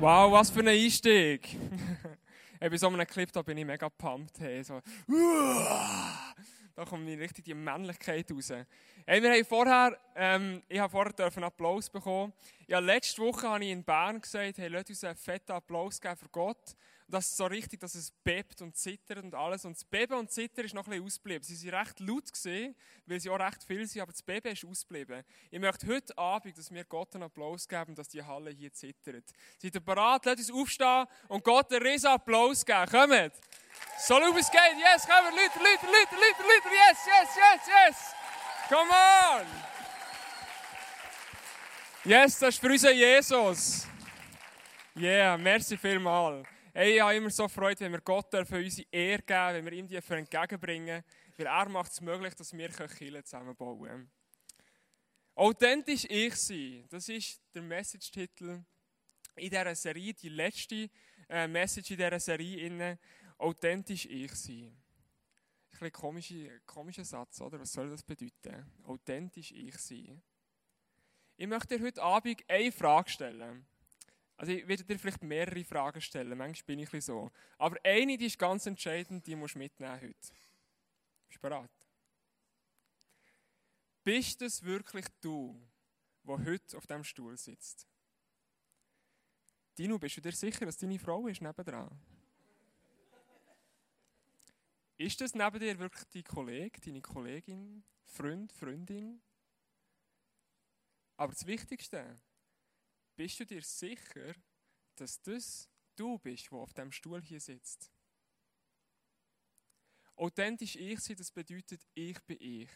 Wow, was für ein Einstieg! Bei so einem Clip da bin ich mega pumped. Hey, so, da kommt richtig die Männlichkeit raus. Hey, wir haben vorher, ähm, ich habe vorher einen Applaus bekommen. Ja, letzte Woche habe ich in Bern gesagt, hey, lasst uns einen fetten Applaus geben für Gott. Das ist so richtig, dass es bebt und zittert und alles. Und das Beben und Zittern ist noch ein bisschen ausgeblieben. Sie waren recht laut, gewesen, weil sie auch recht viel sind, aber das Beben ist ausgeblieben. Ich möchte heute Abend, dass wir Gott einen Applaus geben, dass die Halle hier zittert. Seid ihr bereit? Lasst uns aufstehen und Gott einen riesen Applaus geben. Kommt! So laut es geht. Yes, kommen! Leute, Leute, Leute, Leute, Leute. Yes, yes, yes, yes! Come on! Yes, das ist für unseren Jesus. Yeah, merci vielmals. Hey, ich habe immer so Freude, wenn wir Gott für unsere Ehre geben, wenn wir ihm die entgegenbringen, weil er macht es möglich, dass wir Kirche zusammenbauen können. Authentisch ich sein, das ist der Message-Titel in dieser Serie, die letzte äh, Message in dieser Serie. Innen. Authentisch ich sein. Ein bisschen komischer, komischer Satz, oder? Was soll das bedeuten? Authentisch ich sein. Ich möchte dir heute Abend eine Frage stellen. Also ich werde dir vielleicht mehrere Fragen stellen, manchmal bin ich so. Aber eine, die ist ganz entscheidend, die musst du mitnehmen heute. Bist du bereit? Bist es wirklich du, der heute auf diesem Stuhl sitzt? Dino, bist du dir sicher, dass deine Frau ist nebendran? Ist das neben dir wirklich dein Kollege, deine Kollegin, Freund, Freundin? Aber das Wichtigste, bist du dir sicher, dass das du bist, der auf dem Stuhl hier sitzt? Authentisch ich sein, das bedeutet, ich bin ich.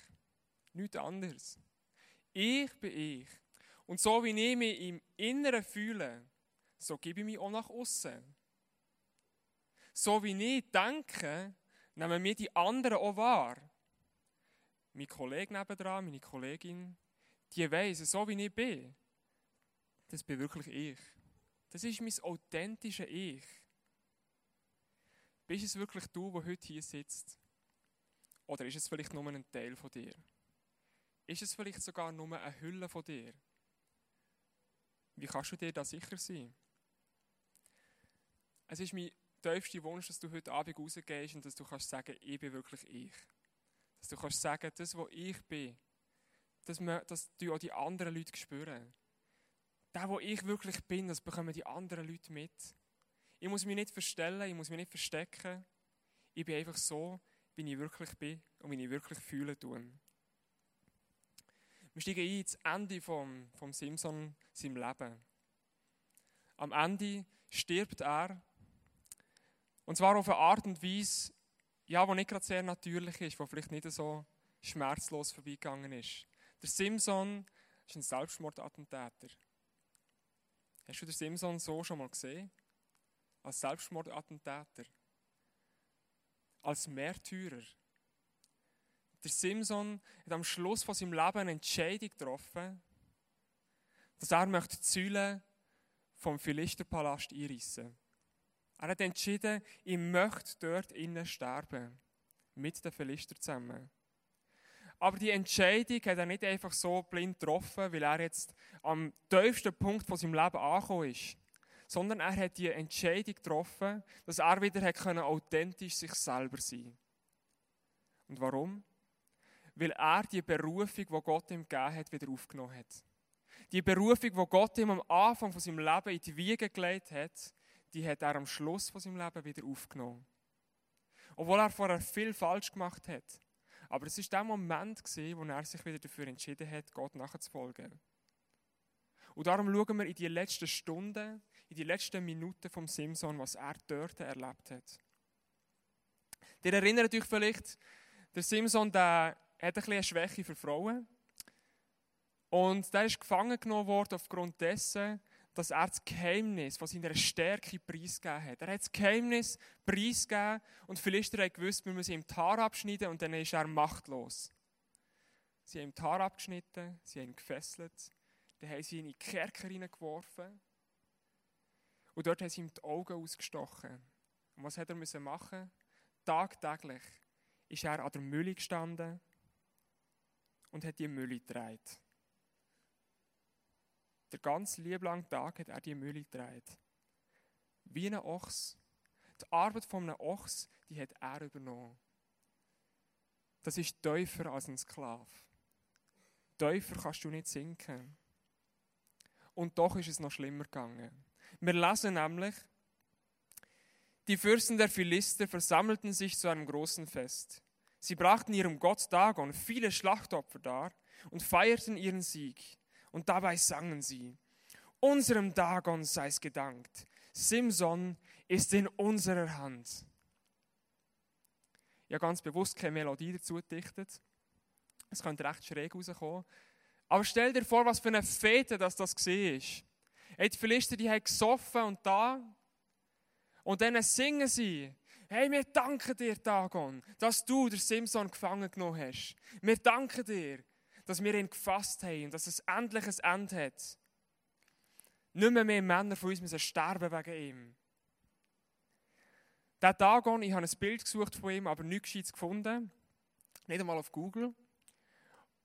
Nichts anderes. Ich bin ich. Und so wie ich mich im Inneren fühle, so gebe ich mich auch nach außen. So wie ich denke, nehmen mir die anderen auch wahr. Mein Kollege nebenan, meine Kollegin, die weiss, so wie ich bin, das bin wirklich ich. Das ist mein authentisches Ich. Bist es wirklich du, der heute hier sitzt? Oder ist es vielleicht nur ein Teil von dir? Ist es vielleicht sogar nur eine Hülle von dir? Wie kannst du dir da sicher sein? Es ist mein tiefster Wunsch, dass du heute Abend rausgehst und dass du kannst sagen, ich bin wirklich ich. Dass du kannst sagen, das, was ich bin, dass, man, dass du auch die anderen Leute spüren. Der, wo ich wirklich bin, das bekommen die anderen Leute mit. Ich muss mich nicht verstellen, ich muss mich nicht verstecken. Ich bin einfach so, wie ich wirklich bin und wie ich wirklich fühle tun. Wir steigen ein ins Ende vom, vom Simpson, seinem Leben. Am Ende stirbt er. Und zwar auf eine Art und Weise, ja, die nicht gerade sehr natürlich ist, die vielleicht nicht so schmerzlos vorbeigegangen ist. Der Simpson ist ein Selbstmordattentäter. Hast du den Simson so schon mal gesehen? Als Selbstmordattentäter? Als Märtyrer? Der Simson hat am Schluss von seinem Leben eine Entscheidung getroffen, dass er möchte die Säule vom Philisterpalast einreißen. Er hat entschieden, ich möchte dort innen sterben. Mit den Philister zusammen. Aber die Entscheidung hat er nicht einfach so blind getroffen, weil er jetzt am tiefsten Punkt von seinem Leben angekommen ist. Sondern er hat die Entscheidung getroffen, dass er wieder hat können, authentisch sich selber sein Und warum? Weil er die Berufung, die Gott ihm gegeben hat, wieder aufgenommen hat. Die Berufung, die Gott ihm am Anfang von seinem Leben in die Wiege gelegt hat, die hat er am Schluss von seinem Leben wieder aufgenommen. Obwohl er vorher viel falsch gemacht hat. Aber es war der Moment, wo er sich wieder dafür entschieden hat, Gott nachzufolgen. Und darum schauen wir in die letzten Stunden, in die letzten Minuten vom Simson, was er dort erlebt hat. Ihr erinnert euch vielleicht, der Simson der hat ein eine Schwäche für Frauen. Und der ist gefangen genommen worden aufgrund dessen, dass er das Geheimnis von seiner Stärke preisgegeben hat. Er hat das Geheimnis preisgegeben und Philister haben gewusst, wir müssen ihm die Haare abschneiden und dann ist er machtlos. Sie haben ihm die Haare abgeschnitten, sie haben ihn gefesselt, dann haben sie ihn in die Kerker hineingeworfen und dort haben sie ihm die Augen ausgestochen. Und was hat er müssen machen? Tagtäglich ist er an der Mühle gestanden und hat die Mühle getragen. Der ganze lieblange Tag hat er die Mühle gedreht. Wie ein Ochs. Die Arbeit von einem Ochs, die hat er übernommen. Das ist tiefer als ein Sklave. Tiefer kannst du nicht sinken. Und doch ist es noch schlimmer gegangen. Wir lesen nämlich, die Fürsten der Philister versammelten sich zu einem großen Fest. Sie brachten ihrem Gott Dagon viele Schlachtopfer dar und feierten ihren Sieg. Und dabei sangen sie, unserem Dagon sei es gedankt, Simson ist in unserer Hand. Ich habe ganz bewusst keine Melodie dazu gedichtet. Es könnte recht schräg rauskommen. Aber stell dir vor, was für eine Fete das das war. Die Philister, die haben gesoffen und da. Und dann singen sie. Hey, wir danken dir, Dagon, dass du den Simson gefangen genommen hast. Wir danken dir, dass wir ihn gefasst haben und dass es endlich ein Ende hat. Nicht mehr, mehr Männer von uns müssen sterben wegen ihm. Der Dagon, ich habe ein Bild gesucht von ihm, aber nichts Gescheites gefunden. Nicht einmal auf Google.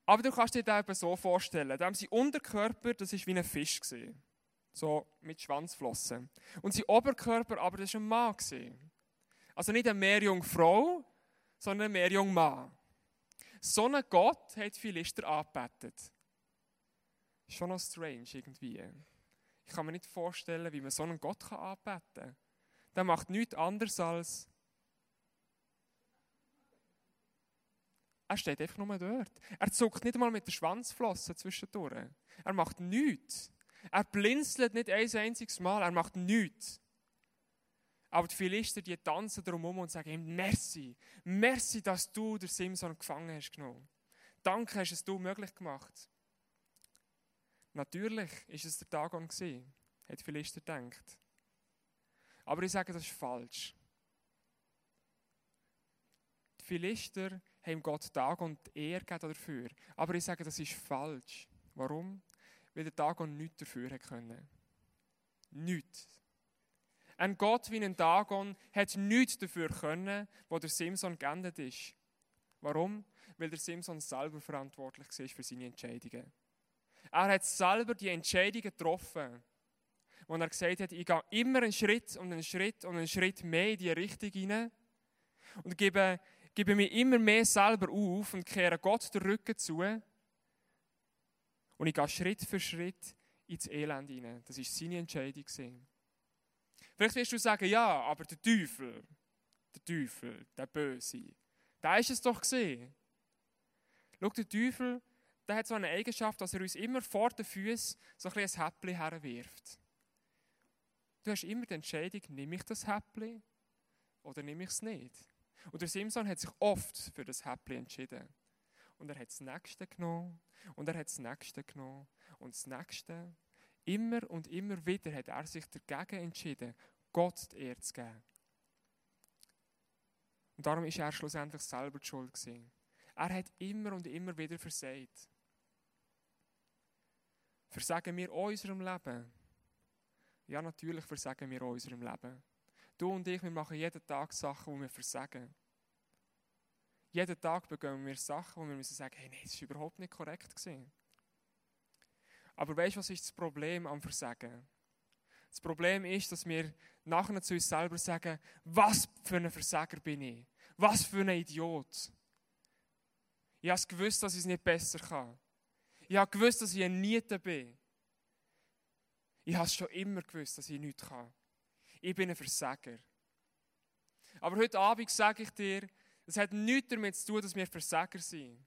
Aber du kannst dir das eben so vorstellen. Da sie Unterkörper, das war wie ein Fisch. Gewesen. So mit Schwanzflossen. Und sein Oberkörper, aber das war ein Mann. Gewesen. Also nicht eine Meerjungfrau, sondern ein Meerjungmann. So einen Gott hat die Philister angebetet. Schon noch strange irgendwie. Ich kann mir nicht vorstellen, wie man so einen Gott anbeten kann. Der macht nichts anderes als. Er steht einfach nur dort. Er zuckt nicht einmal mit der Schwanzflosse zwischendurch. Er macht nichts. Er blinzelt nicht ein einziges Mal. Er macht nichts. Aber die Philister, die tanzen drumherum und sagen ihm, merci, merci, dass du den Simson gefangen hast genommen. Danke, hast es du möglich gemacht. Natürlich ist es der Dagon gewesen, hat die Philister gedacht. Aber ich sage, das ist falsch. Die Philister haben Gott Dagon die Ehre gegeben dafür. Aber ich sage, das ist falsch. Warum? Weil der Dagon nichts dafür können. Nichts. Ein Gott wie ein Dagon hat nichts dafür können, wo der Simson geendet ist. Warum? Weil der Simson selber verantwortlich war für seine Entscheidungen. Er hat selber die Entscheidungen getroffen, wo er gesagt hat, ich gehe immer einen Schritt und einen Schritt und einen Schritt mehr in die Richtung hinein und gebe, gebe mir immer mehr selber auf und kehre Gott den Rücken zu. Und ich gehe Schritt für Schritt ins Elend hinein. Das war seine Entscheidung. Vielleicht wirst du sagen, ja, aber der Teufel, der Teufel, der Böse, der ist es doch gesehen. Schau, der Teufel, der hat so eine Eigenschaft, dass er uns immer vor den Füßen so ein, ein Häppchen herwirft. Du hast immer die Entscheidung, nehme ich das Häppchen oder nehme ich es nicht. Und der Simson hat sich oft für das Häppchen entschieden. Und er hat das Nächste genommen und er hat das Nächste genommen und das Nächste Immer und immer wieder hat er sich dagegen entschieden, Gott die Ehre zu geben. Und darum ist er schlussendlich selber die Schuld gewesen. Er hat immer und immer wieder versagt. Versagen wir unserem Leben? Ja, natürlich versagen wir unserem Leben. Du und ich, wir machen jeden Tag Sachen, wo wir versagen. Jeden Tag begehen wir Sachen, wo wir müssen sagen, hey, nein, das war überhaupt nicht korrekt. Gewesen. Aber weißt du, was ist das Problem am Versagen? Das Problem ist, dass wir nachher zu uns selber sagen, was für ein Versager bin ich? Was für ein Idiot? Ich habe gewusst, dass ich es nicht besser kann. Ich habe gewusst, dass ich ein Niete bin. Ich habe schon immer gewusst, dass ich nichts kann. Ich bin ein Versager. Aber heute Abend sage ich dir, es hat nichts damit zu tun, dass wir Versager sind.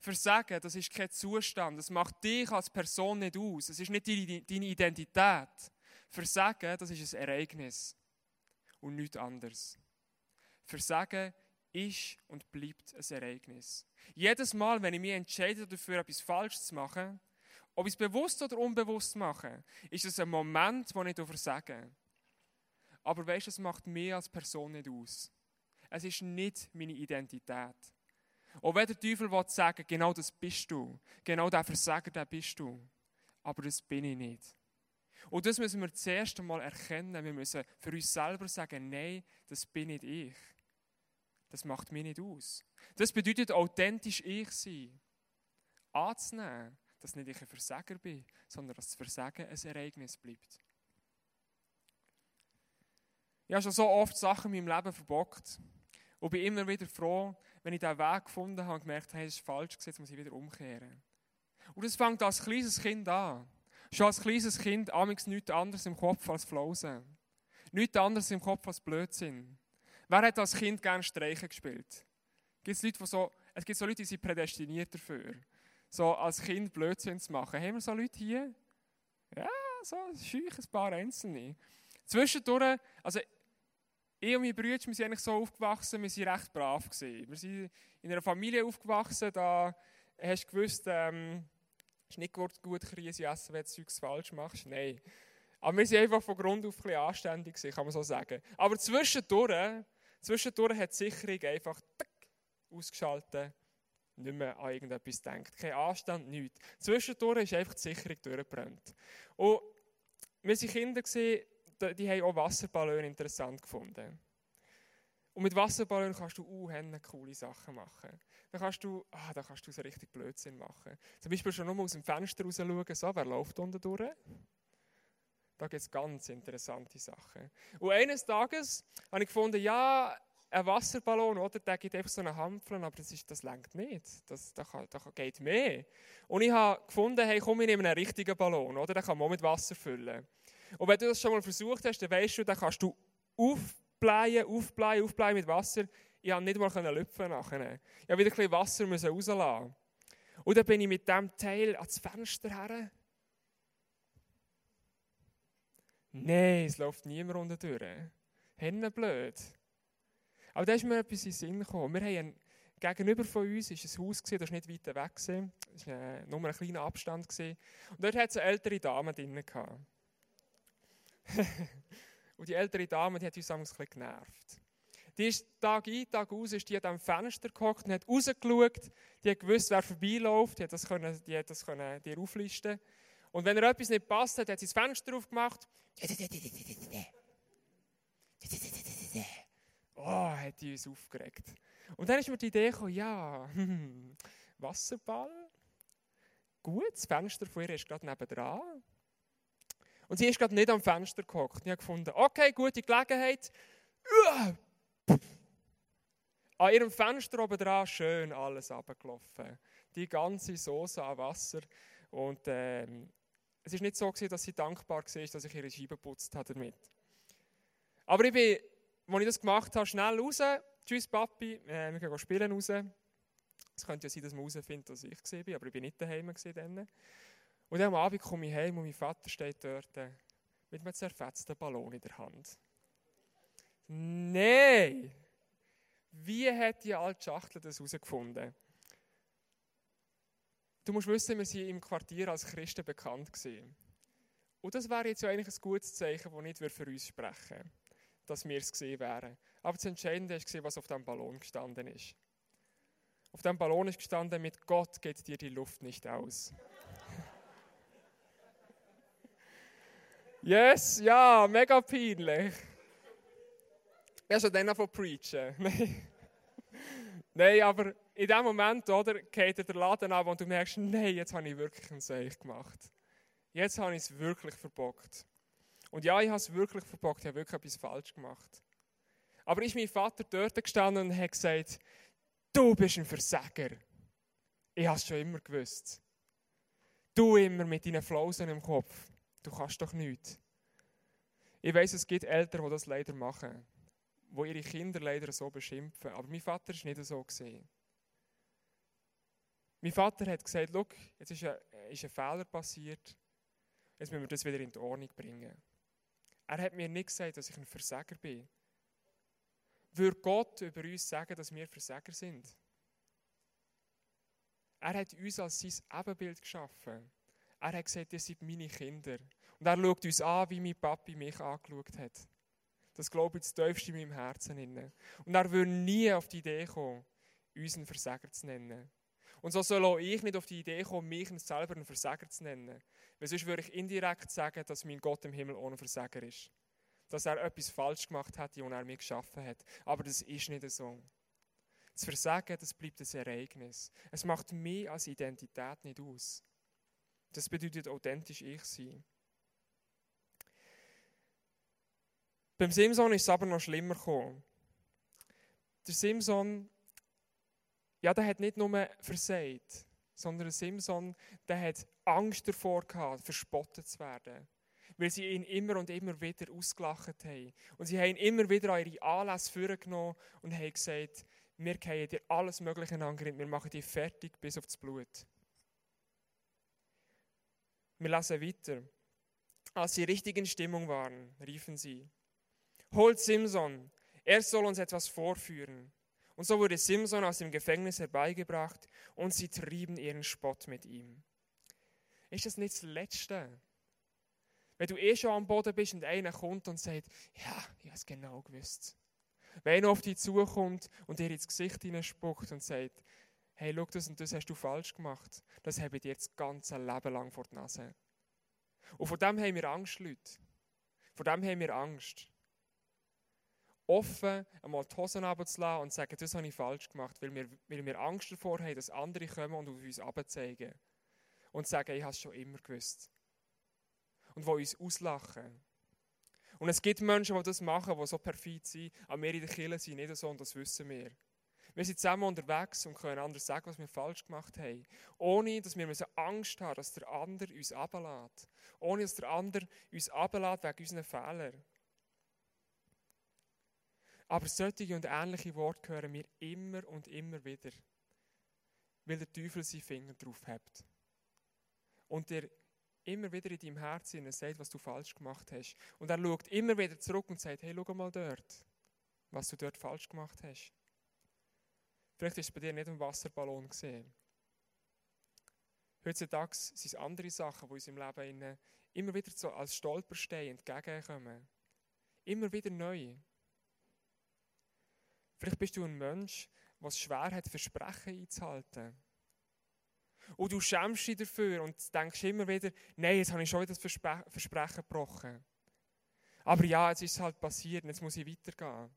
Versagen, das ist kein Zustand. Das macht dich als Person nicht aus. Es ist nicht deine Identität. Versagen, das ist ein Ereignis und nichts anderes. Versagen ist und bleibt ein Ereignis. Jedes Mal, wenn ich mich entscheide dafür, etwas falsch zu machen, ob ich es bewusst oder unbewusst mache, ist es ein Moment, wo ich versage. Aber weißt du, es macht mich als Person nicht aus. Es ist nicht meine Identität. Auch wenn der Teufel will sagen, genau das bist du, genau der Versager, der bist du. Aber das bin ich nicht. Und das müssen wir zuerst einmal erkennen. Wir müssen für uns selber sagen, nein, das bin nicht ich. Das macht mich nicht aus. Das bedeutet authentisch ich sein. Anzunehmen, dass nicht ich ein Versager bin, sondern dass das Versagen ein Ereignis bleibt. Ich habe schon so oft Sachen in meinem Leben verbockt. Und bin immer wieder froh, wenn ich diesen Weg gefunden habe und gemerkt habe, es ist falsch, jetzt muss ich wieder umkehren. Und das fängt als kleines Kind an. Schon als kleines Kind amigs nichts anderes im Kopf als Flausen. Nichts anderes im Kopf als Blödsinn. Wer hat als Kind gerne Streichen gespielt? Gibt's Leute, die so, es gibt so Leute, die sind prädestiniert dafür. So als Kind Blödsinn zu machen. Haben wir so Leute hier? Ja, so schüch ein paar Einzelne. Zwischendurch, also ich und meine Brüder, wir sind eigentlich so aufgewachsen, wir sind recht brav gewesen. Wir sind in einer Familie aufgewachsen, da hast du gewusst, ähm, es ist nicht gut, Krise essen, wenn du etwas falsch machst. Nein. Aber wir sind einfach von Grund auf ein bisschen anständig gewesen, kann man so sagen. Aber zwischendurch, zwischendurch hat die Sicherung einfach ausgeschaltet, nicht mehr an irgendetwas denkt. Kein Anstand, nichts. Zwischendurch ist einfach die Sicherung durchgebrannt. Und wir waren Kinder, gewesen, die haben auch Wasserballone interessant gefunden. Und mit Wasserballon kannst du uh, coole Sachen machen. Da kannst du, ah, da kannst du so richtig Blödsinn machen. Zum Beispiel schon nur aus dem Fenster raus schauen, so, wer läuft unten durch? Da gibt es ganz interessante Sachen. Und eines Tages habe ich gefunden, ja, ein Wasserballon, oder, der gibt einfach so einen Hampfeln, aber das, ist, das lenkt nicht. Das, da, kann, da geht mehr. Und ich habe gefunden, hey, komm, ich nehme einen richtigen Ballon, oder? Den kann man auch mit Wasser füllen. Und wenn du das schon mal versucht hast, dann weißt du, dann kannst du aufblähen, aufblähen, aufblähen mit Wasser. Ich konnte nicht mal lüpfen nachher. Ich musste wieder ein bisschen Wasser rauslassen. Und dann bin ich mit diesem Teil ans Fenster her. Nein, es läuft niemand unten durch. Hände blöd. Aber da ist mir etwas in den Sinn gekommen. Wir haben gegenüber von uns ist ein Haus, das war nicht weit weg. Es war nur ein kleiner Abstand. Und dort hat es eine ältere Dame drin. und die ältere Dame, die hat uns ein bisschen genervt. Die ist Tag ein, Tag aus, ist die an diesem Fenster gehockt und hat rausgeschaut. Die hat gewusst, wer vorbeiläuft. Die hat das, können, die hat das können dir auflisten Und wenn er etwas nicht passt hat, hat sie das Fenster aufgemacht. Oh, hat die uns aufgeregt. Und dann ist mir die Idee gekommen, ja, Wasserball. Gut, das Fenster von ihr ist gerade nebenan. Und sie ist gerade nicht am Fenster gehockt. Ich habe gefunden, okay, gute Gelegenheit. An ihrem Fenster oben dran schön alles abgelaufen. Die ganze Soße an Wasser. Und ähm, es ist nicht so gewesen, dass sie dankbar war, dass ich ihre Scheibe geputzt habe damit. Aber ich bin, als ich das gemacht habe, schnell raus. Tschüss Papi, äh, wir gehen spielen raus. Es könnte ja sein, dass man herausfindet, dass ich war, aber ich bin nicht daheim dann. Und am Abend komme ich heim und mein Vater steht dort äh, mit einem zerfetzten Ballon in der Hand. Nein! Wie hat die alte Schachtel das herausgefunden? Du musst wissen, wir sind im Quartier als Christen bekannt gewesen. Und das wäre jetzt ja eigentlich ein gutes Zeichen, das nicht für uns sprechen dass wir es gesehen wären. Aber das Entscheidende ist, was auf dem Ballon gestanden ist. Auf dem Ballon ist gestanden, mit Gott geht dir die Luft nicht aus. Yes, ja, mega peinlich. Ja, schon dann von preachen. nein, aber in dem Moment, oder, geht der Laden ab und du merkst, nein, jetzt habe ich wirklich ein Seich gemacht. Jetzt habe ich es wirklich verbockt. Und ja, ich habe es wirklich verbockt, ich habe wirklich etwas falsch gemacht. Aber ist mein Vater dort gestanden und hat gesagt, du bist ein Versager. Ich habe es schon immer gewusst. Du immer mit deinen Flausen im Kopf. Du kannst doch nichts. Ich weiß, es gibt Eltern, die das leider machen, wo ihre Kinder leider so beschimpfen. Aber mein Vater ist nicht so gesehen. Mein Vater hat gesagt: Schau, jetzt ist ein, ist ein Fehler passiert. Jetzt müssen wir das wieder in die Ordnung bringen. Er hat mir nicht gesagt, dass ich ein Versager bin. Würde Gott über uns sagen, dass wir Versager sind? Er hat uns als sein Ebenbild geschaffen. Er hat gesagt, ihr seid meine Kinder. Und er schaut uns an, wie mein Papi mich angeschaut hat. Das glaube ich das tiefste in meinem Herzen. Und er würde nie auf die Idee kommen, uns einen Versager zu nennen. Und so soll auch ich nicht auf die Idee kommen, mich selber einen Versager zu nennen. Weil sonst würde ich indirekt sagen, dass mein Gott im Himmel ohne Versager ist. Dass er etwas falsch gemacht hat, und er mich geschaffen hat. Aber das ist nicht so. Das Versagen, das bleibt ein Ereignis. Es macht mich als Identität nicht aus. Das bedeutet authentisch ich sein. Beim Simson ist es aber noch schlimmer gekommen. Der Simson, ja, der hat nicht nur versagt, sondern der Simson, der hat Angst davor gehabt, verspottet zu werden. Weil sie ihn immer und immer wieder ausgelacht haben. Und sie haben ihn immer wieder an ihre Anlässe vorgenommen und haben gesagt, wir gehen dir alles Mögliche Angriff, wir machen dich fertig bis aufs Blut. Wir lesen weiter. Als sie richtig in Stimmung waren, riefen sie, holt Simson, er soll uns etwas vorführen. Und so wurde Simson aus dem Gefängnis herbeigebracht und sie trieben ihren Spott mit ihm. Ist das nicht das Letzte? Wenn du eh schon am Boden bist und einer kommt und sagt, ja, ich habe es genau gewusst. Wenn einer auf dich zukommt und dir ins Gesicht hineinspuckt und sagt, hey, schau, das und das hast du falsch gemacht, das habe ich dir das ganze Leben lang vor der Nase. Und vor dem haben wir Angst, Leute. Vor dem haben wir Angst. Offen einmal die Hosen runterzulassen und sagen, das habe ich falsch gemacht, weil wir, weil wir Angst davor haben, dass andere kommen und auf uns abzeigen. Und sagen, ich habe es schon immer gewusst. Und die uns auslachen. Und es gibt Menschen, die das machen, die so perfid sind, aber wir in der Kirche sind nicht so und das wissen wir. Wir sind zusammen unterwegs und können anderen sagen, was wir falsch gemacht haben. Ohne, dass wir Angst haben, dass der andere uns ablädt. Ohne, dass der andere uns ablädt wegen unseren Fehlern. Aber solche und ähnliche Worte hören wir immer und immer wieder, weil der Teufel seinen Finger drauf hat. Und er immer wieder in deinem Herzen sagt, was du falsch gemacht hast. Und er schaut immer wieder zurück und sagt, hey, schau mal dort, was du dort falsch gemacht hast. Vielleicht ist es bei dir nicht ein Wasserballon gesehen. Heutzutage sind es andere Sachen, die uns im Leben immer wieder so als Stolperstein entgegenkommen. Immer wieder neu. Vielleicht bist du ein Mensch, der es schwer hat, Versprechen einzuhalten. Und du schämst dich dafür und denkst immer wieder, nein, jetzt habe ich schon wieder das Versprechen gebrochen. Aber ja, jetzt ist es halt passiert und jetzt muss ich weitergehen.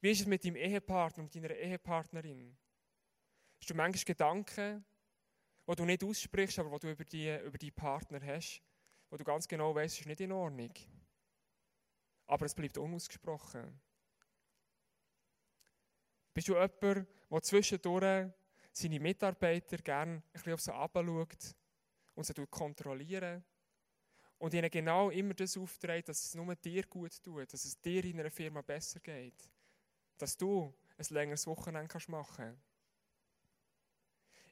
Wie ist es mit deinem Ehepartner, mit deiner Ehepartnerin? Hast du manchmal Gedanken, die du nicht aussprichst, aber die du über, die, über deinen Partner hast, wo du ganz genau weißt, ist nicht in Ordnung. Aber es bleibt unausgesprochen. Bist du jemand, der zwischendurch seine Mitarbeiter gerne ein bisschen auf sie abschaut und sie kontrollieren und ihnen genau immer das aufträgt, dass es nur dir gut tut, dass es dir in einer Firma besser geht? Dass du ein längeres Wochenende kannst machen kannst.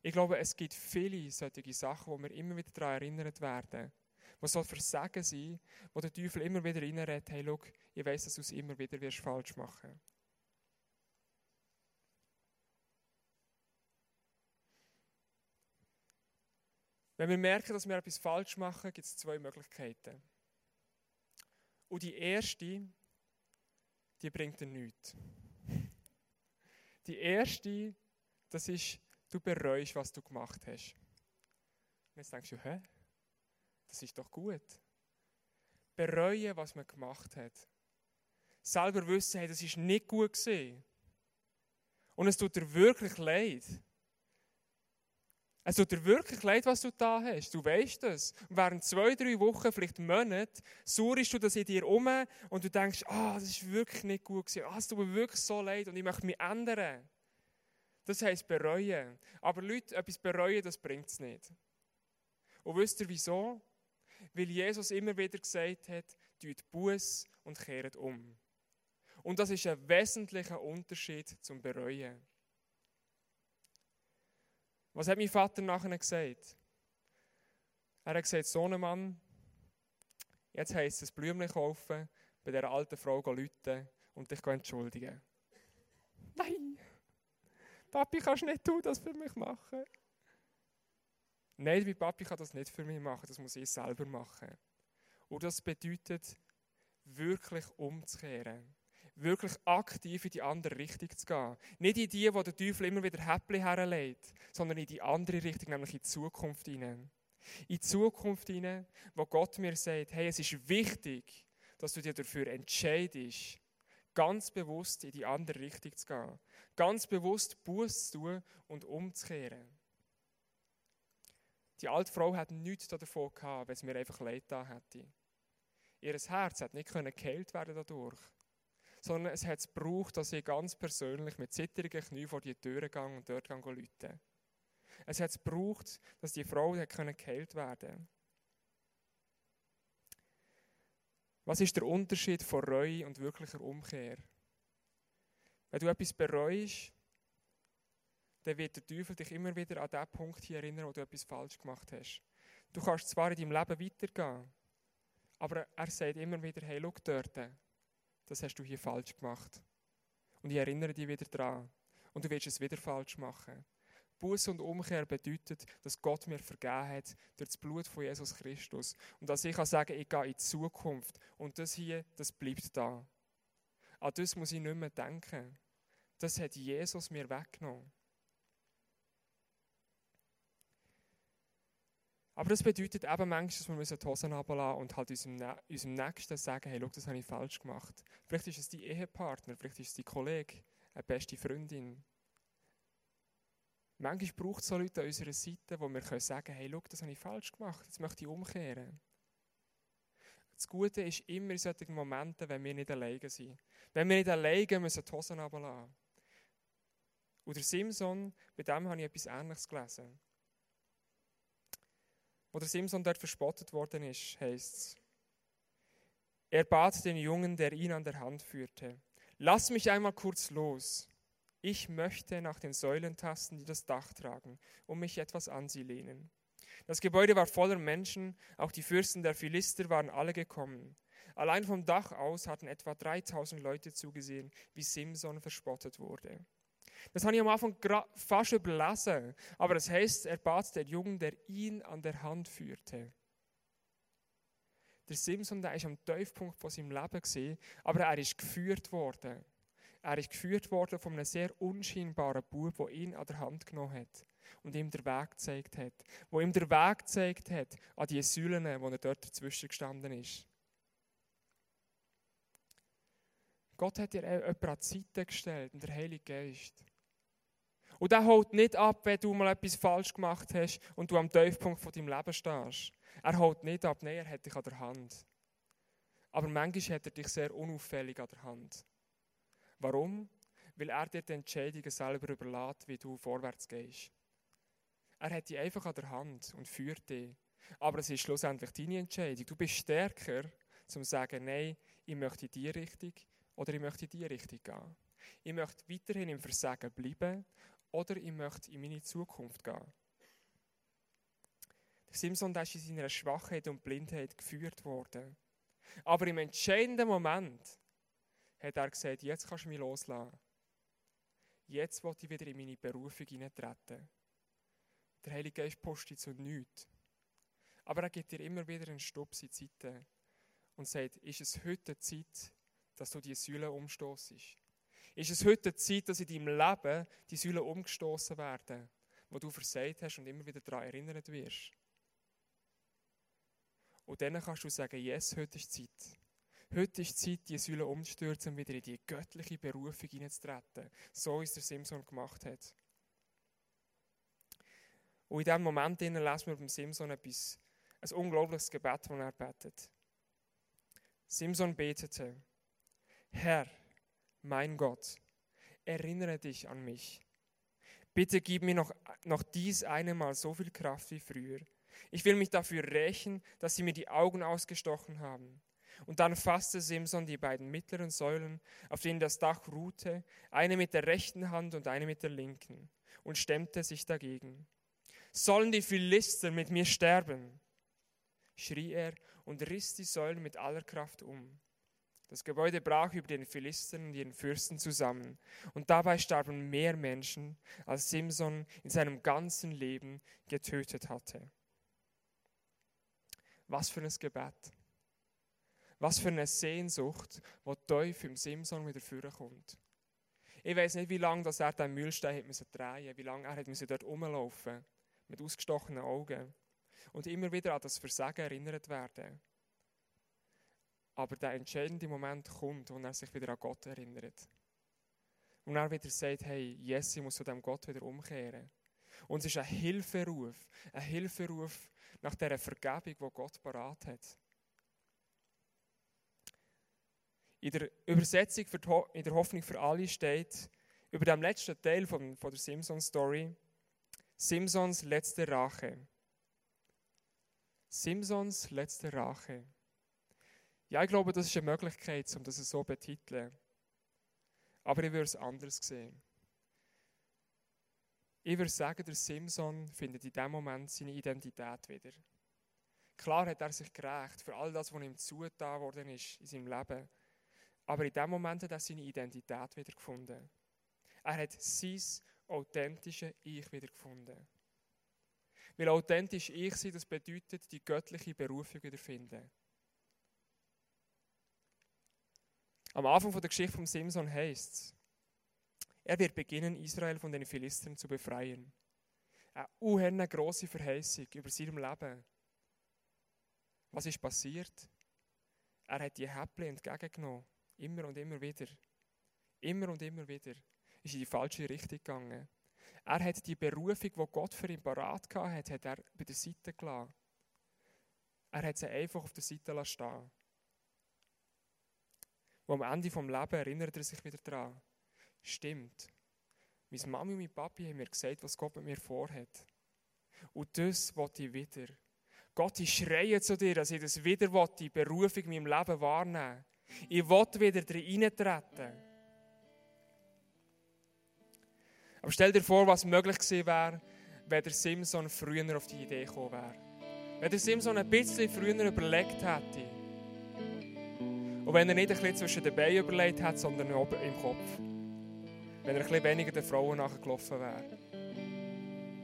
Ich glaube, es gibt viele solche Sachen, wo wir immer wieder daran erinnert werden. Was soll Versagen sein, wo der Teufel immer wieder reinredet, hey, schau, ich weiss, dass du es immer wieder wirst falsch machen Wenn wir merken, dass wir etwas falsch machen, gibt es zwei Möglichkeiten. Und die erste, die bringt dir nichts. Die erste, das ist, du bereust, was du gemacht hast. Und jetzt denkst du, hä? Das ist doch gut. Bereuen, was man gemacht hat. Selber wissen, hey, das ist nicht gut gesehen. Und es tut dir wirklich leid. Es tut dir wirklich leid, was du da hast. Du weißt das. Und während zwei, drei Wochen, vielleicht Monaten, suchst du das in dir um und du denkst, ah, das ist wirklich nicht gut gewesen. Ah, es tut mir wirklich so leid und ich möchte mich ändern. Das heisst bereuen. Aber Leute, etwas bereuen, das bringt es nicht. Und wisst ihr wieso? Weil Jesus immer wieder gesagt hat, tut Buß und kehrt um. Und das ist ein wesentlicher Unterschied zum Bereuen. Was hat mein Vater nachher gesagt? Er hat gesagt, Sohnemann, jetzt heisst es Blümchen kaufen, bei dieser alten Frau läuten und dich entschuldigen. Nein! Papi, kannst nicht du das für mich machen? Nein, wie Papi kann das nicht für mich machen, das muss ich selber machen. Und das bedeutet, wirklich umzukehren wirklich aktiv in die andere Richtung zu gehen. Nicht in die, wo der Teufel immer wieder Häppchen herlegt, sondern in die andere Richtung, nämlich in die Zukunft hinein. In die Zukunft hinein, wo Gott mir sagt, hey, es ist wichtig, dass du dir dafür entscheidest, ganz bewusst in die andere Richtung zu gehen. Ganz bewusst Buß zu tun und umzukehren. Die alte Frau hat nichts davon gehabt, wenn es mir einfach leid da hätte. Ihr Herz hat nicht geheilt werden dadurch. Sondern es hat es gebraucht, dass ich ganz persönlich mit zittrigen Knien vor die Tür gegangen und dort läuten. Es hat es gebraucht, dass die Frau geheilt werden konnte. Was ist der Unterschied von Reue und wirklicher Umkehr? Wenn du etwas bereust, dann wird der Teufel dich immer wieder an den Punkt hier erinnern, wo du etwas falsch gemacht hast. Du kannst zwar in deinem Leben weitergehen, aber er sagt immer wieder, hey, schau dort, das hast du hier falsch gemacht. Und ich erinnere dich wieder daran. Und du willst es wieder falsch machen. Buß und Umkehr bedeutet, dass Gott mir vergeben hat durch das Blut von Jesus Christus. Und dass ich kann sagen, ich gehe in die Zukunft. Und das hier, das bleibt da. An das muss ich nicht mehr denken. Das hat Jesus mir weggenommen. Aber das bedeutet eben manchmal, dass wir die Hosen runterlassen und halt unserem, unserem Nächsten sagen, hey, schau, das habe ich falsch gemacht. Vielleicht ist es dein Ehepartner, vielleicht ist es dein Kollege, eine beste Freundin. Manchmal braucht es so Leute an unserer Seite, wo wir können sagen hey, schau, das habe ich falsch gemacht, jetzt möchte ich umkehren. Das Gute ist immer in solchen Momenten, wenn wir nicht alleine sind. Wenn wir nicht alleine müssen die Hosen runterlassen. Und der Simson, bei dem habe ich etwas Ähnliches gelesen. Wo der Simson dort verspottet worden ist, heißt es, er bat den Jungen, der ihn an der Hand führte, lass mich einmal kurz los. Ich möchte nach den Säulen tasten, die das Dach tragen, und mich etwas an sie lehnen. Das Gebäude war voller Menschen, auch die Fürsten der Philister waren alle gekommen. Allein vom Dach aus hatten etwa 3000 Leute zugesehen, wie Simson verspottet wurde. Das habe ich am Anfang fast überlesen, aber es heißt, er bat den Jungen, der ihn an der Hand führte. Der Simson, der ist am Tiefpunkt von seinem Leben aber er ist geführt worden. Er ist geführt worden von einem sehr unscheinbaren Bub, der ihn an der Hand genommen hat und ihm den Weg gezeigt hat. Wo ihm der Weg gezeigt hat an die Säulen, wo er dort dazwischen gestanden ist. Gott hat dir jemanden an die Seite gestellt, und der Heilige Geist. Und der holt nicht ab, wenn du mal etwas falsch gemacht hast und du am Tiefpunkt von deinem Leben stehst. Er holt nicht ab, nein, er hat dich an der Hand. Aber manchmal hat er dich sehr unauffällig an der Hand. Warum? Weil er dir die Entscheidungen selber überlässt, wie du vorwärts gehst. Er hat dich einfach an der Hand und führt dich. Aber es ist schlussendlich deine Entscheidung. Du bist stärker, zum zu sagen, nein, ich möchte in die Richtung oder ich möchte in die Richtung gehen. Ich möchte weiterhin im Versagen bleiben oder ich möchte in meine Zukunft gehen. Der Simson ist in seiner Schwachheit und Blindheit geführt worden. Aber im entscheidenden Moment hat er gesagt, jetzt kannst du mich loslassen. Jetzt will ich wieder in meine Berufung hineintreten. Der Heilige Geist postet zu nichts. Aber er gibt dir immer wieder einen Stopp in Zeiten und sagt, ist es heute Zeit, dass du die Säule umstoßest? Ist es heute Zeit, dass in deinem Leben die Säule umgestoßen werden, wo du versagt hast und immer wieder daran erinnert wirst? Und dann kannst du sagen, yes, heute ist Zeit. Heute ist Zeit, die Säule umzustürzen und wieder in die göttliche Berufung hineinzutreten. So wie es der Simson gemacht hat. Und in diesem Moment lesen wir beim Simson etwas, ein unglaubliches Gebet, das er betet. Simson betete, Herr, mein Gott, erinnere dich an mich. Bitte gib mir noch, noch dies eine Mal so viel Kraft wie früher. Ich will mich dafür rächen, dass sie mir die Augen ausgestochen haben. Und dann fasste Simson die beiden mittleren Säulen, auf denen das Dach ruhte, eine mit der rechten Hand und eine mit der linken, und stemmte sich dagegen. Sollen die Philister mit mir sterben? schrie er und riss die Säulen mit aller Kraft um. Das Gebäude brach über den Philistern und ihren Fürsten zusammen, und dabei starben mehr Menschen, als Simson in seinem ganzen Leben getötet hatte. Was für ein Gebet! Was für eine Sehnsucht, wo tief im Simson wieder vorkommt. Ich weiß nicht, wie lange dass er den Mühlstein hat müssen drehen wie lange er hat müssen dort rumlaufen mit ausgestochenen Augen und immer wieder an das Versagen erinnert werden. Aber der entscheidende Moment kommt, wo er sich wieder an Gott erinnert. Und er wieder sagt, hey, Jesse muss zu dem Gott wieder umkehren. Und es ist ein Hilferuf, ein Hilferuf nach der Vergebung, die Gott parat hat. In der Übersetzung in der Hoffnung für alle steht über dem letzten Teil von, von der Simpsons-Story Simpsons letzte Rache. Simpsons letzte Rache. Ja, ich glaube, das ist eine Möglichkeit, um das so zu betiteln. Aber ich würde es anders sehen. Ich würde sagen, der Simpson findet in dem Moment seine Identität wieder. Klar hat er sich gerecht für all das, was ihm zugetan worden ist in seinem Leben. Aber in dem Moment hat er seine Identität wieder gefunden. Er hat sein authentisches Ich wieder gefunden. Weil authentisch Ich sein, das bedeutet, die göttliche Berufung wiederfinden. Am Anfang der Geschichte von Simson heißt es, er wird beginnen, Israel von den Philistern zu befreien. Eine unheimlich grosse Verheißung über seinem Leben. Was ist passiert? Er hat die Häppchen entgegengenommen. Immer und immer wieder. Immer und immer wieder. Ist in die falsche Richtung gegangen. Er hat die Berufung, die Gott für ihn parat hatte, hat er bei der Seite gelassen. Er hat sie einfach auf der Seite stehen und am Ende vom Leben erinnert er sich wieder daran. Stimmt. Meine Mami und mein Papi haben mir gesagt, was Gott mit mir vorhat. Und das wollte ich wieder. Gott, ich schreie zu dir, dass ich das wieder will, die Berufung in meinem Leben wahrnehmen Ich will wieder reintreten. Aber stell dir vor, was möglich gewesen wäre, wenn der Simson früher auf die Idee gekommen wäre. Wenn der Simson ein bisschen früher überlegt hätte, und wenn er nicht ein bisschen zwischen den Beinen überlegt hat, sondern oben im Kopf. Wenn er ein bisschen weniger den Frauen nachgelaufen wäre.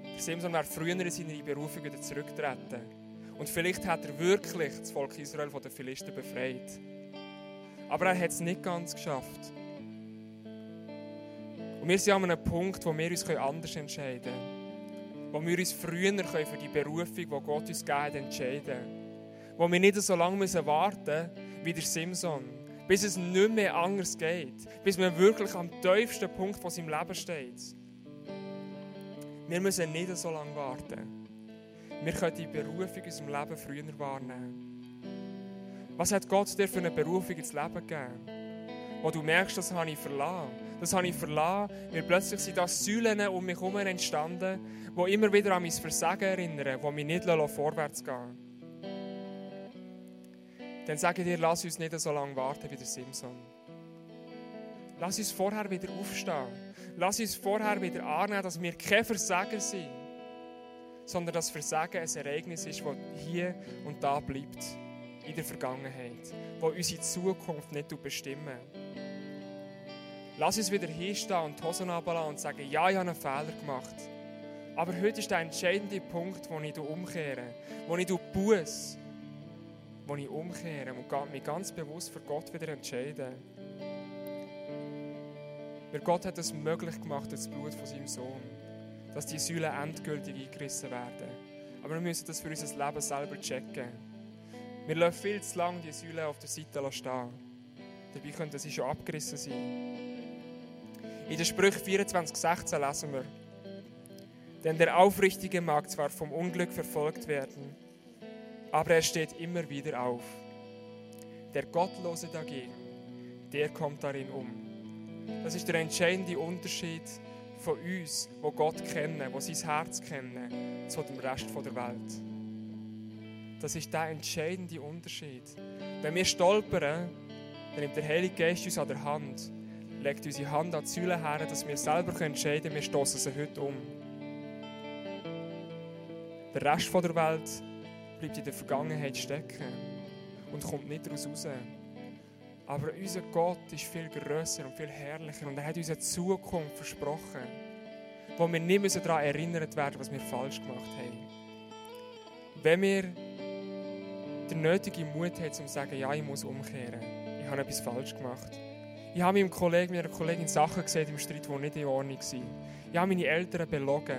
Der Simson wäre früher in seine Berufung wieder zurückgetreten. Und vielleicht hat er wirklich das Volk Israel von den Philister befreit. Aber er hat es nicht ganz geschafft. Und wir sind an einem Punkt, wo wir uns anders entscheiden können. Wo wir uns früher für die Berufung, die Gott uns gegeben hat, entscheiden können. Wo wir nicht so lange warten müssen, wie der Simson. Bis es nicht mehr anders geht. Bis man wirklich am tiefsten Punkt von seinem Leben steht. Wir müssen nicht so lange warten. Wir können die Berufung in unserem Leben früher wahrnehmen. Was hat Gott dir für eine Berufung ins Leben gegeben? Wo du merkst, das habe ich verlassen. Das habe ich verlassen, weil plötzlich sind das Säulen um mich herum entstanden, die immer wieder an mein Versagen erinnern, die mich nicht vorwärts gehen lassen dann sage ich dir, lass uns nicht so lange warten wie der Simson. Lass uns vorher wieder aufstehen. Lass uns vorher wieder annehmen, dass wir kein Versager sind, sondern dass Versagen ein Ereignis ist, das hier und da bleibt, in der Vergangenheit, wo unsere Zukunft nicht bestimmen. Lass uns wieder hinstehen und die Hosen und sagen, ja, ich habe einen Fehler gemacht. Aber heute ist der entscheidende Punkt, wo ich umkehre, wo ich Buß wo ich umkehre und mich ganz bewusst für Gott wieder entscheide. Weil Gott hat es möglich gemacht das Blut von seinem Sohn, dass die Säulen endgültig eingerissen werden. Aber wir müssen das für unser Leben selber checken. Wir lassen viel zu lange die Säulen auf der Seite stehen. Dabei könnten sie schon abgerissen sein. In der Sprüche 24,16 lesen wir, denn der Aufrichtige mag zwar vom Unglück verfolgt werden, aber er steht immer wieder auf. Der Gottlose dagegen, der kommt darin um. Das ist der entscheidende Unterschied von uns, wo Gott kennen, wo sein Herz kennen, zu dem Rest der Welt. Das ist der entscheidende Unterschied. Wenn wir stolpern, dann nimmt der Heilige Geist uns an der Hand, legt unsere Hand an die Säule her, dass wir selber entscheiden können, wir stoßen sie heute um. Der Rest der Welt bleibt in der Vergangenheit stecken und kommt nicht daraus raus. Aber unser Gott ist viel größer und viel herrlicher und er hat uns eine Zukunft versprochen, wo wir nicht daran erinnert werden, was wir falsch gemacht haben. Wenn wir den nötigen Mut haben, um zu sagen, ja, ich muss umkehren, ich habe etwas falsch gemacht. Ich habe meinem Kollegen, meiner Kollegin Sachen gesehen im Streit, die nicht in Ordnung waren. Ich habe meine Eltern belogen.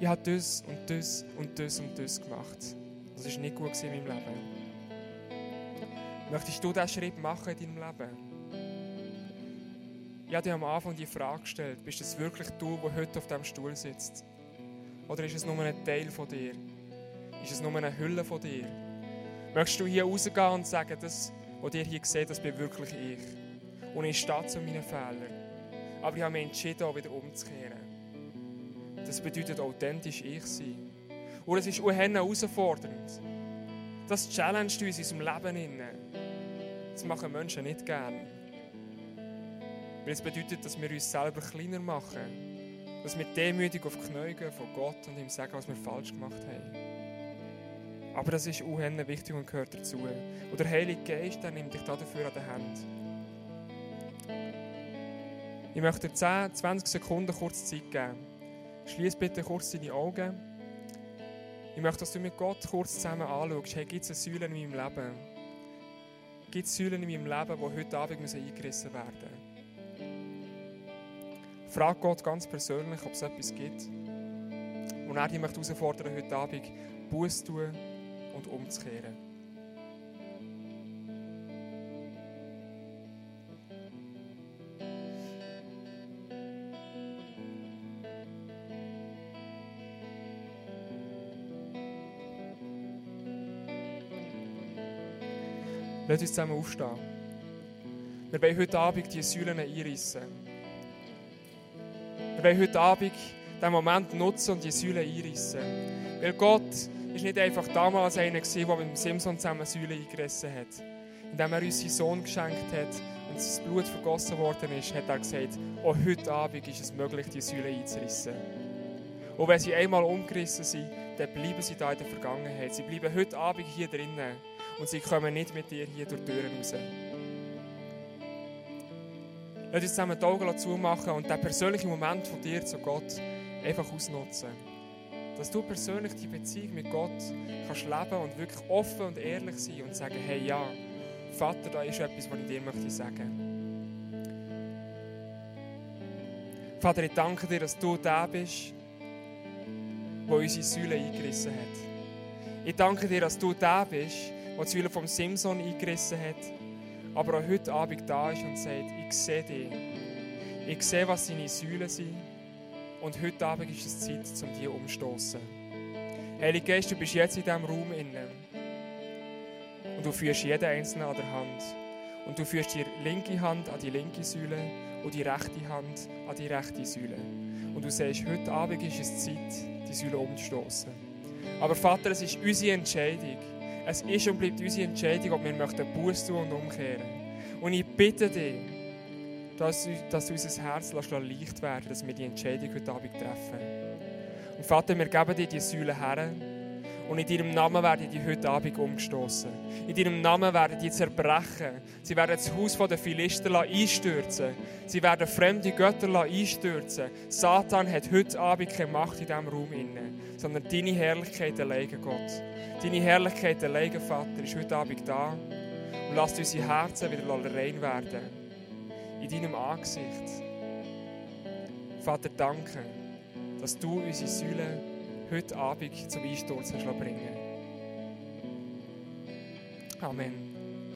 Ich habe das und das und das und das gemacht. Das war nicht gut in meinem Leben. Möchtest du diesen Schritt machen in deinem Leben? Ich habe dir am Anfang die Frage gestellt, bist es wirklich du, der heute auf diesem Stuhl sitzt? Oder ist es nur ein Teil von dir? Ist es nur eine Hülle von dir? Möchtest du hier rausgehen und sagen, das, Und ihr hier seht, das bin wirklich ich. Und ich stehe zu meinen Fehlern. Aber ich habe mich entschieden, auch wieder umzukehren. Das bedeutet authentisch ich sein. Und es ist auch herausfordernd. Das challenged uns in unserem Leben. Das machen Menschen nicht gerne. Weil es bedeutet, dass wir uns selber kleiner machen. Dass wir demütig auf die Knie gehen von Gott und ihm sagen, was wir falsch gemacht haben. Aber das ist unheimlich wichtig und gehört dazu. Und der Heilige Geist der nimmt dich dafür an die Hand. Ich möchte dir 10, 20 Sekunden kurz Zeit geben. Schließ bitte kurz deine Augen. Ich möchte, dass du mit Gott kurz zusammen anschaust. Hey, gibt es Säulen in meinem Leben? Gibt es Säulen in meinem Leben, die heute Abend eingerissen werden müssen? Frag Gott ganz persönlich, ob es etwas gibt. Und er möchte herausfordern, heute Abend Buß zu tun und umzukehren. Lass uns zusammen aufstehen. Wir wollen heute Abend die Säulen einreissen. Wir wollen heute Abend diesen Moment nutzen und die Säulen einreissen. Weil Gott ist nicht einfach damals einer gewesen, der mit dem Simson zusammen Säulen eingerissen hat. Indem er uns seinen Sohn geschenkt hat und sein Blut vergossen worden ist, hat er gesagt, auch heute Abend ist es möglich, die Säulen einzurissen. Und wenn sie einmal umgerissen sind, dann bleiben sie da in der Vergangenheit. Sie bleiben heute Abend hier drinnen und sie kommen nicht mit dir hier durch die Türen raus. Lass uns zusammen die Augen zumachen und den persönlichen Moment von dir zu Gott einfach ausnutzen. Dass du persönlich die Beziehung mit Gott kannst leben und wirklich offen und ehrlich sein und sagen, hey ja, Vater, da ist etwas, was ich dir möchte sagen. Vater, ich danke dir, dass du der bist, der unsere Säule eingerissen hat. Ich danke dir, dass du der bist, der die Säule vom Simson eingerissen hat, aber auch heute Abend da ist und sagt, ich sehe dich. Ich sehe, was deine Säulen sind. Und heute Abend ist es Zeit, um die umzustoßen. Heilige Geist, du bist jetzt in diesem Raum innen. Und du führst jeden Einzelnen an der Hand. Und du führst die linke Hand an die linke Säule und die rechte Hand an die rechte Säule. Und du sagst, heute Abend ist es Zeit, die Säule umzustoßen. Aber Vater, es ist unsere Entscheidung. Es ist und bleibt unsere Entscheidung, ob wir möchten Buß tun und umkehren. Und ich bitte dich, dass, dass du unser Herz leicht werden dass wir die Entscheidung heute Abend treffen. Und Vater, wir geben dir die Säule her. Und in deinem Namen werden die heute Abend umgestoßen. In deinem Namen werden die zerbrechen. Sie werden das Haus der Philister einstürzen. Sie werden fremde Götter einstürzen. Satan hat heute Abend keine Macht in diesem Raum sondern deine Herrlichkeit alleine, Gott. Deine Herrlichkeit alleine, Vater, ist heute Abend da. Und lasst unsere Herzen wieder rein werden. In deinem Angesicht. Vater, danke, dass du unsere Säule heute Abend zum Einsturz bringen Amen.